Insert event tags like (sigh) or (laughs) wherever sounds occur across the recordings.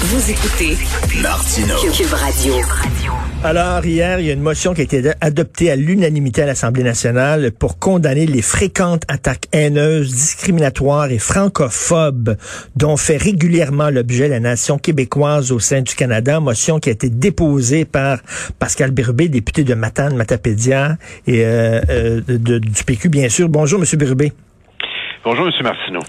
Vous écoutez Martineau. Cube Radio. Alors, hier, il y a une motion qui a été adoptée à l'unanimité à l'Assemblée nationale pour condamner les fréquentes attaques haineuses, discriminatoires et francophobes dont fait régulièrement l'objet la nation québécoise au sein du Canada. Motion qui a été déposée par Pascal Birubé, député de Matane, Matapédia et euh, euh, de- du PQ, bien sûr. Bonjour, Monsieur Birubé. Bonjour, M. Martineau.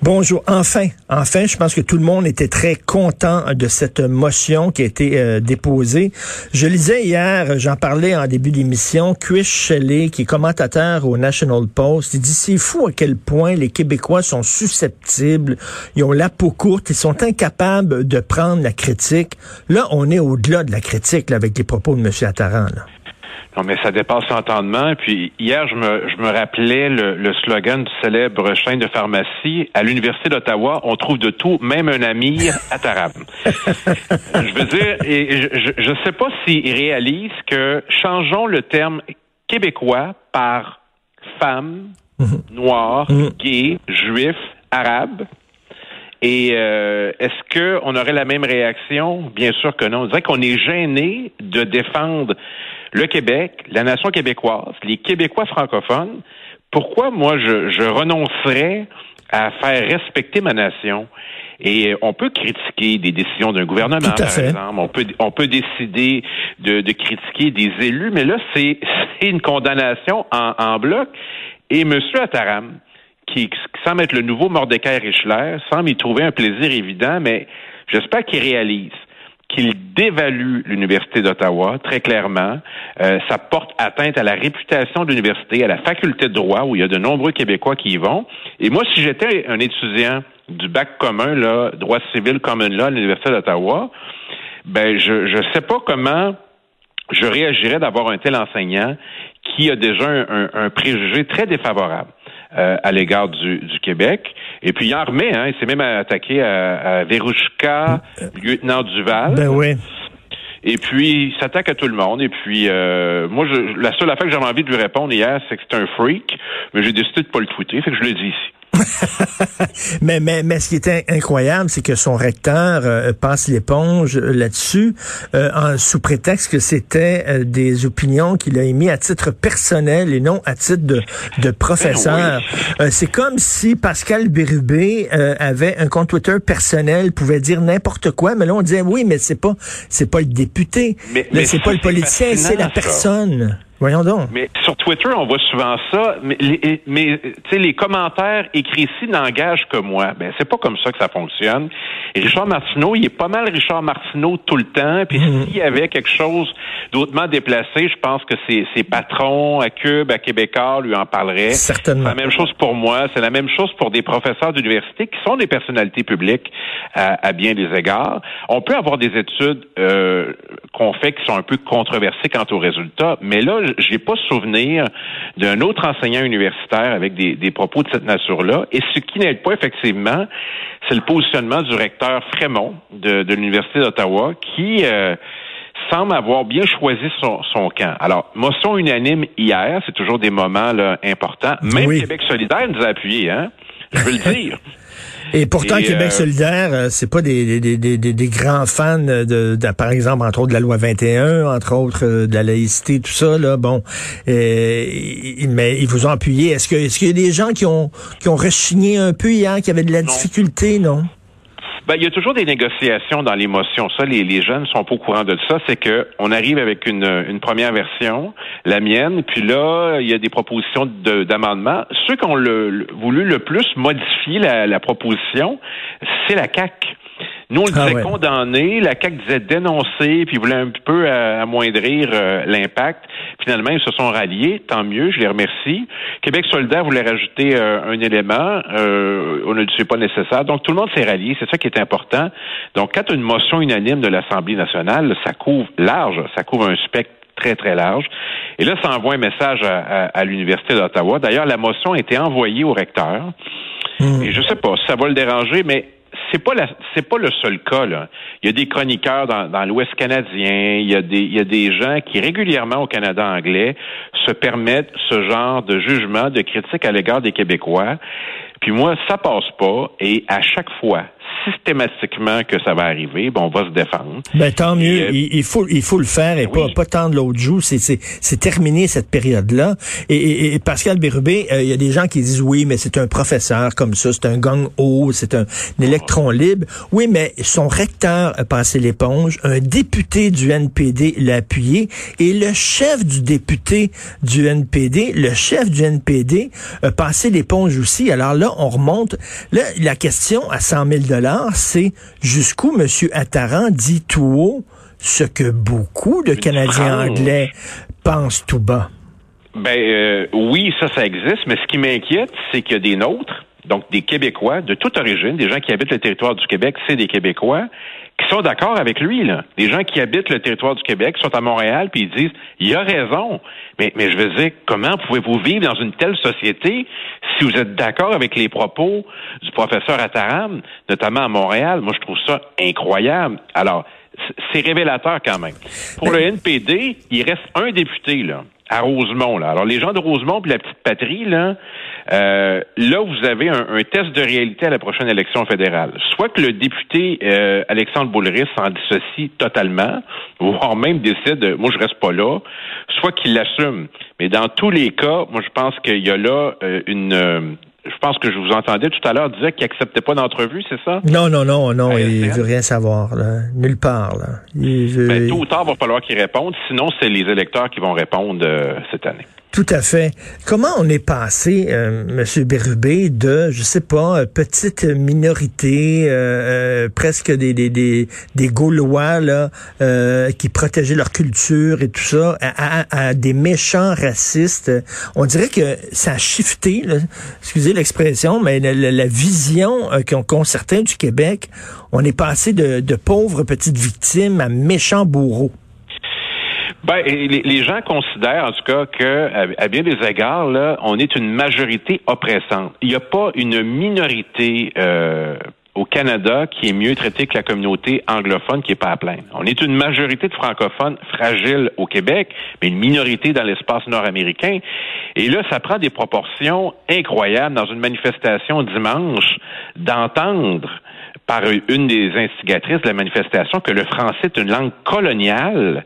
Bonjour. Enfin, enfin, je pense que tout le monde était très content de cette motion qui a été euh, déposée. Je lisais hier, j'en parlais en début d'émission, Chris Shelley, qui est commentateur au National Post, il dit c'est fou à quel point les Québécois sont susceptibles, ils ont la peau courte, ils sont incapables de prendre la critique. Là, on est au-delà de la critique avec les propos de M. Attaran. Non, mais ça dépasse l'entendement. Puis hier, je me, je me rappelais le, le slogan du célèbre chaîne de pharmacie. À l'Université d'Ottawa, on trouve de tout, même un ami à Taram. (laughs) je veux dire, et je ne sais pas s'ils réalisent que changeons le terme québécois par femme, noir, gay, juif, arabe. Et euh, est-ce qu'on aurait la même réaction? Bien sûr que non. On dirait qu'on est gêné de défendre le Québec, la nation québécoise, les Québécois francophones. Pourquoi moi je, je renoncerais à faire respecter ma nation? Et on peut critiquer des décisions d'un gouvernement, par fait. exemple. On peut, on peut décider de, de critiquer des élus, mais là, c'est (laughs) c'est une condamnation en, en bloc. Et M. Attaram, qui, qui semble être le nouveau Mordecai Richler, semble y trouver un plaisir évident, mais j'espère qu'il réalise qu'il dévalue l'Université d'Ottawa, très clairement. Euh, ça porte atteinte à la réputation de l'université, à la faculté de droit, où il y a de nombreux Québécois qui y vont. Et moi, si j'étais un étudiant du bac commun, là, droit civil commun là, à l'Université d'Ottawa, ben je je sais pas comment je réagirais d'avoir un tel enseignant qui a déjà un préjugé très défavorable euh, à l'égard du, du Québec. Et puis il en remet, hein, il s'est même attaqué à, à Verouchka, lieutenant Duval. Ben oui. Et puis, il s'attaque à tout le monde. Et puis, euh, moi, je, la seule affaire que j'avais envie de lui répondre hier, c'est que c'est un freak, mais j'ai décidé de pas le tweeter, fait que je le dis ici. (laughs) Mais, mais, mais ce qui est in- incroyable, c'est que son recteur euh, passe l'éponge euh, là-dessus, euh, en, sous prétexte que c'était euh, des opinions qu'il a émises à titre personnel et non à titre de, de professeur. Euh, c'est comme si Pascal Bérubé euh, avait un compte Twitter personnel, pouvait dire n'importe quoi, mais là on disait oui, mais c'est pas c'est pas le député, Mais- mais c'est pas le politicien, c'est la personne. Voyons donc. Mais sur Twitter, on voit souvent ça, mais, les, mais tu sais, les commentaires écrits ici n'engagent que moi. Ben, c'est pas comme ça que ça fonctionne. Et Richard Martineau, il est pas mal Richard Martineau tout le temps. Puis s'il y avait quelque chose d'autrement déplacé, je pense que ses, ses patrons à Cube, à Québécois lui en parleraient. Certainement. C'est la même chose pour moi. C'est la même chose pour des professeurs d'université qui sont des personnalités publiques à, à bien des égards. On peut avoir des études euh, qu'on fait qui sont un peu controversées quant aux résultats, mais là, j'ai pas souvenir d'un autre enseignant universitaire avec des, des propos de cette nature-là. Et ce qui n'aide pas, effectivement, c'est le positionnement du recteur Frémont de, de l'Université d'Ottawa qui euh, semble avoir bien choisi son, son camp. Alors, motion unanime hier, c'est toujours des moments là, importants. Même Oui. Québec solidaire nous a appuyés, hein? Je veux le dire. (laughs) Et pourtant, Et, Québec euh, solidaire, euh, c'est pas des, des, des, des, des grands fans de, de- par exemple, entre autres de la loi 21, entre autres euh, de la laïcité, tout ça. Là, bon, euh, mais ils vous ont appuyé. Est-ce que est-ce qu'il y a des gens qui ont qui ont rechigné un peu hier, qui avaient de la Non. difficulté, non Ben, il y a toujours des négociations dans l'émotion. Ça, les, les jeunes sont pas au courant de ça. C'est que on arrive avec une, une première version, la mienne, puis là, il y a des propositions de- d'amendement. Ceux qui ont le, le- voulu le plus modifier la, la proposition, c'est la CAC. Nous, on le Ah disait ouais. condamner, la CAQ disait dénoncer, puis voulait un peu euh, amoindrir euh, l'impact. Finalement, ils se sont ralliés, tant mieux, je les remercie. Québec solidaire voulait rajouter euh, un élément, euh, on ne dit c'est pas nécessaire. Donc, tout le monde s'est rallié, c'est ça qui est important. Donc, quand une motion unanime de l'Assemblée nationale, ça couvre large, ça couvre un spectre très, très large. Et là, ça envoie un message à, à- à l'Université d'Ottawa. D'ailleurs, la motion a été envoyée au recteur. Et je sais pas si ça va le déranger, mais c'est pas c'est pas le seul cas là. Il y a des chroniqueurs dans, dans l'Ouest canadien, il y a des, il y a des gens qui régulièrement au Canada anglais se permettent ce genre de jugement, de critique à l'égard des Québécois. Puis moi, ça passe pas. Et à chaque fois, systématiquement que ça va arriver, bon, on va se défendre. Ben, tant mieux. Euh, il, faut, il faut le faire et pas, pas tendre l'autre joue. C'est, c'est, c'est terminé cette période-là. Et, et, Pascal Bérubé, euh, il y a des gens qui disent oui, mais c'est un professeur comme ça, c'est un gang haut, c'est un, électron libre. Oui, mais son recteur a passé l'éponge, un député du NPD l'a appuyé et le chef du député du NPD, le chef du NPD a passé l'éponge aussi. Alors là, on remonte. Là, la question à 100 000 c'est jusqu'où M. Attaran dit tout haut ce que beaucoup de Canadiens anglais pensent tout bas. Ben euh, oui, ça, ça existe, mais ce qui m'inquiète, c'est qu'il y a des nôtres, donc des Québécois de toute origine, des gens qui habitent le territoire du Québec, c'est des Québécois, qui sont d'accord avec lui, là. Des gens qui habitent le territoire du Québec, sont à Montréal, puis ils disent, il a raison. Mais, mais je veux dire, comment pouvez-vous vivre dans une telle société si vous êtes d'accord avec les propos du professeur Attaram, notamment à Montréal? Moi, je trouve ça incroyable. Alors, c'est révélateur quand même. Pour le NPD, il reste un député, là à Rosemont. Là. Alors, les gens de Rosemont puis la petite patrie, là, euh, là, vous avez un, test de réalité à la prochaine élection fédérale. Soit que le député euh, Alexandre Boulris s'en dissocie totalement, voire même décide, moi, je reste pas là, soit qu'il l'assume. Mais dans tous les cas, moi, je pense qu'il y a là euh, une je pense que je vous entendais tout à l'heure dire qu'il acceptait pas d'entrevue, c'est ça? Non, non, non, non, il veut rien savoir, là. nulle part. Là. Ben, tôt ou tard, il va falloir qu'il réponde, sinon c'est les électeurs qui vont répondre euh, cette année. Tout à fait. Comment on est passé, euh, Monsieur Bérubé, de, je sais pas, petite minorité, euh, euh, presque des, des, des, des Gaulois là, euh, qui protégeaient leur culture et tout ça, à, des méchants racistes? On dirait que ça a shifté, excusez l'expression, mais la, vision qu'ont certains du Québec, on est passé de, de pauvres petites victimes à méchants bourreaux. Ben, les, gens considèrent en tout cas que, à, bien des égards, là, on est une majorité oppressante. Il n'y a pas une minorité euh, au Canada qui est mieux traitée que la communauté anglophone qui est pas à plaindre. On est une majorité de francophones fragiles au Québec, mais une minorité dans l'espace nord-américain. Et là, ça prend des proportions incroyables dans une manifestation dimanche d'entendre par une des instigatrices de la manifestation que le français est une langue coloniale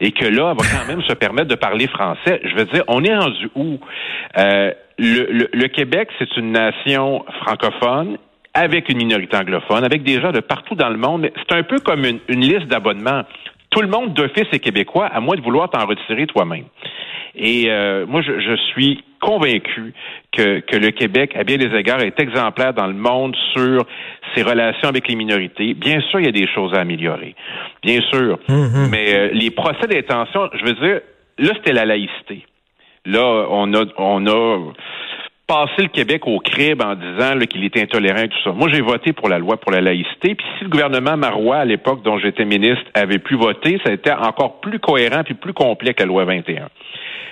et que là, elle va quand même se permettre de parler français. Je veux dire, on est rendu où? Euh, le, le, Québec, c'est une nation francophone avec une minorité anglophone, avec des gens de partout dans le monde. C'est un peu comme une, une liste d'abonnements. Tout le monde d'office est québécois, à moins de vouloir t'en retirer toi-même. Et euh, moi, je, je, suis convaincu que, que le Québec, à bien des égards, est exemplaire dans le monde sur ses relations avec les minorités. Bien sûr, il y a des choses à améliorer. Bien sûr. Mm-hmm. Mais euh, les procès d'intention, je veux dire, là, c'était la laïcité. Là, on a, on a passé le Québec au crible en disant qu'il était intolérant et tout ça. Moi, j'ai voté pour la loi pour la laïcité. Puis si le gouvernement Marois, à l'époque dont j'étais ministre, avait pu voter, ça a été encore plus cohérent puis plus complet que la loi 21.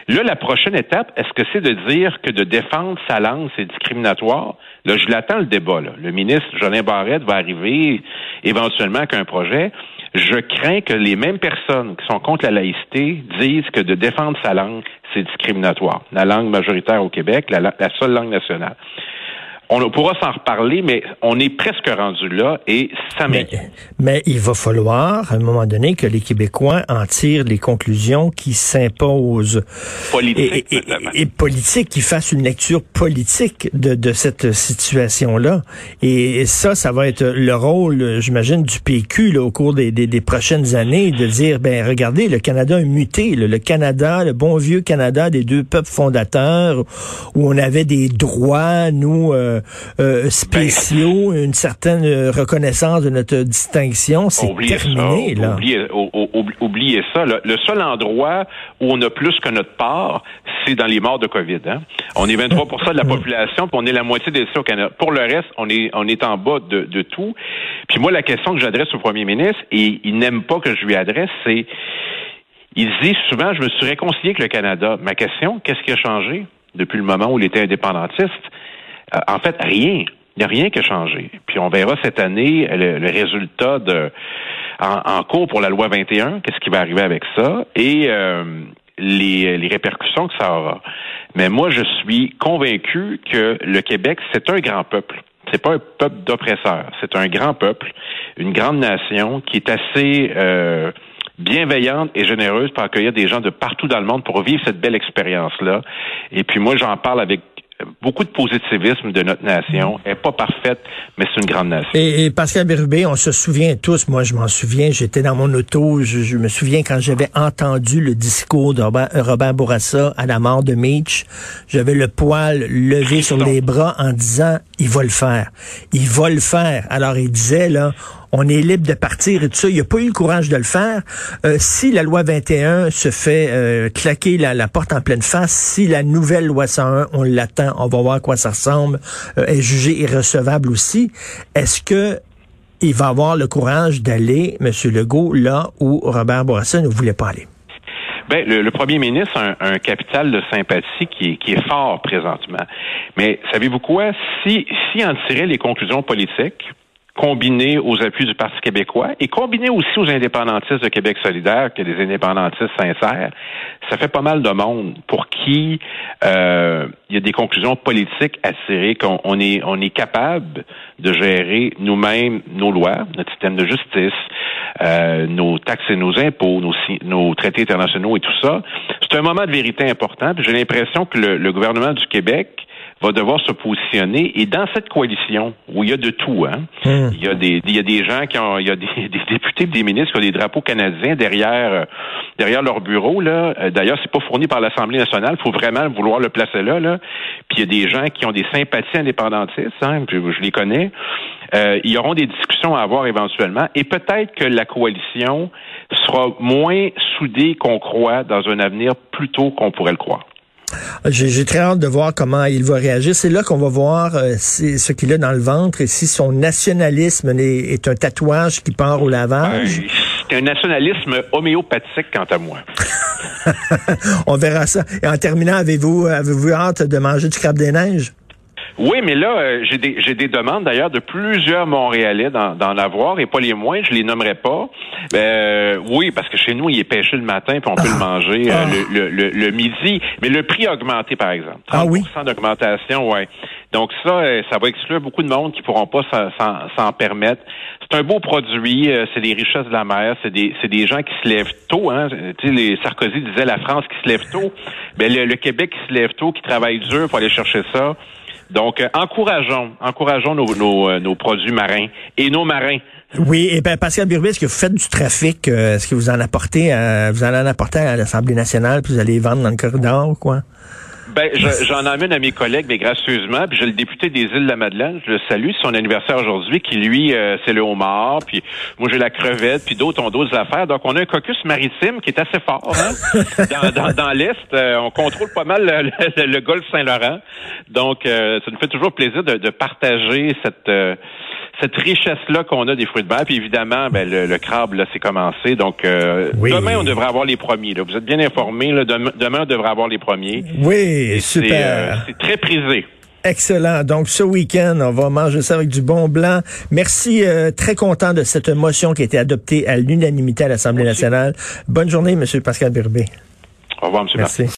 Là, la prochaine étape, est-ce que c'est de dire que de défendre sa langue, c'est discriminatoire? Là, je l'attends le débat. Là. Le ministre Jolin Barrette va arriver éventuellement avec un projet. Je crains que les mêmes personnes qui sont contre la laïcité disent que de défendre sa langue, c'est discriminatoire. La langue majoritaire au Québec, la, la seule langue nationale on pourra s'en reparler, mais on est presque rendu là et ça m'inquiète. Mais, il va falloir, à un moment donné, que les Québécois en tirent les conclusions qui s'imposent. Politiques, et, et, et, politiques, qui fassent une lecture politique de, de cette situation-là. Et ça, ça va être le rôle, j'imagine, du PQ là, au cours des, des, des, prochaines années, de dire, ben regardez, le Canada a muté. le Canada, le bon vieux Canada des deux peuples fondateurs, où on avait des droits, nous... Euh, euh, ben, spéciaux, une certaine reconnaissance de notre distinction. C'est terminé, là. Oubliez, ça. Le, seul endroit où on a plus que notre part, c'est dans les morts de COVID. Hein. On est 23% de la (laughs) population, puis on est la moitié des au Canada. Pour le reste, on est, on est en bas de, de tout. Puis moi, la question que j'adresse au premier ministre, et il n'aime pas que je lui adresse, c'est il dit souvent, je me suis réconcilié avec le Canada. Ma question, qu'est-ce qui a changé depuis le moment où il était indépendantiste? Euh, en fait, rien. Il n'y a rien qui a changé. Puis on verra cette année le, résultat de en, cours pour la loi 21, qu'est-ce qui va arriver avec ça, et euh, les, les répercussions que ça aura. Mais moi, je suis convaincu que le Québec, c'est un grand peuple. C'est pas un peuple d'oppresseurs. C'est un grand peuple, une grande nation qui est assez euh, bienveillante et généreuse pour accueillir des gens de partout dans le monde pour vivre cette belle expérience-là. Et puis moi, j'en parle avec beaucoup de positivisme de notre nation. Elle n'est pas parfaite, mais c'est une grande nation. Et, Pascal Bérubé, on se souvient tous, moi je m'en souviens, j'étais dans mon auto, je, me souviens quand j'avais entendu le discours de Robert, Bourassa à la mort de Mitch, j'avais le poil levé sur les bras en disant, il va le faire. Il va le faire. Alors il disait, là, on est libre de partir et tout ça. Il n'a pas eu le courage de le faire. Euh, si la loi 21 se fait euh, claquer la, porte en pleine face, si la nouvelle loi 101, on l'attend, on va voir à quoi ça ressemble, euh, est jugée irrecevable aussi, est-ce que il va avoir le courage d'aller, M. Legault, là où Robert Bourassa ne voulait pas aller? Ben, le, premier ministre a un, capital de sympathie qui est, qui est fort présentement. Mais savez-vous quoi? Si, si en tirait les conclusions politiques, combiné aux appuis du Parti québécois et combiné aussi aux indépendantistes de Québec solidaire, que des indépendantistes sincères, ça fait pas mal de monde pour qui euh, il y a des conclusions politiques à tirer qu'on est, on est capable de gérer nous-mêmes nos lois, notre système de justice, euh, nos taxes et nos impôts, nos, nos traités internationaux et tout ça. C'est un moment de vérité important. J'ai l'impression que le gouvernement du Québec va devoir se positionner. Et dans cette coalition, où il y a de tout, hein, hmm. il, y a des, il y a des gens qui ont, il y a des, (laughs) des députés, des ministres qui ont des drapeaux canadiens derrière, euh, derrière leur bureau. Là. Euh, d'ailleurs, c'est pas fourni par l'Assemblée nationale. Il faut vraiment vouloir le placer là. là. Puis il y a des gens qui ont des sympathies indépendantistes. Hein, puis je les connais. Euh, il y auront des discussions à avoir éventuellement. Et peut-être que la coalition sera moins soudée qu'on croit dans un avenir plus tôt qu'on pourrait le croire. J'ai très hâte de voir comment il va réagir. C'est là qu'on va voir euh, ce qu'il a dans le ventre et si son nationalisme est, un tatouage qui part au lavage. c'est un nationalisme homéopathique quant à moi. (laughs) On verra ça. Et en terminant, avez-vous avez-vous hâte de manger du crabe des neiges? Oui, mais là, euh, j'ai des j'ai des demandes d'ailleurs de plusieurs Montréalais d'en l'avoir et pas les moins, je les nommerai pas. Euh, oui, parce que chez nous, il est pêché le matin puis on peut le ah. manger euh, ah. le, le, le, midi. Mais le prix a augmenté, par exemple. 30 ah oui? d'augmentation, ouais. Donc ça, ça va exclure beaucoup de monde qui pourront pas s'en permettre. C'est un beau produit, c'est des richesses de la mer, c'est des c'est des gens qui se lèvent tôt. Hein. Tu sais, les Sarkozy disait la France qui se lève tôt. Ben le, le Québec qui se lève tôt, qui travaille dur pour aller chercher ça. Donc, euh, encourageons, encourageons nos, euh, nos, produits marins et nos marins. Oui, et ben Pascal Birbé, est-ce que vous faites du trafic? Euh, est-ce que vous en apportez, vous en apportez à l'Assemblée nationale, puis vous allez vendre dans le corridor, quoi? Ben, j'en amène à mes collègues, mais gracieusement. Puis j'ai le député des îles de la Madeleine, je le salue, c'est son anniversaire aujourd'hui, qui lui, euh, c'est le homard, puis moi j'ai la crevette, puis d'autres ont d'autres affaires. Donc on a un caucus maritime qui est assez fort. Hein? (laughs) dans, dans, l'Est, euh, on contrôle pas mal le, golfe Saint-Laurent. Donc euh, ça nous fait toujours plaisir de, de partager cette cette richesse-là qu'on a des fruits de mer. Puis évidemment, ben, le, crabe, là, c'est commencé. Donc, euh, demain, on devrait avoir les premiers. Là. Vous êtes bien informés. Là. Demain, on devrait avoir les premiers. Oui, super. Euh, c'est très prisé. Excellent. Donc, ce week-end, on va manger ça avec du bon blanc. Merci. Euh, très content de cette motion qui a été adoptée à l'unanimité à l'Assemblée nationale. Bonne journée, Monsieur Pascal Birbé. Au revoir, M. Merci.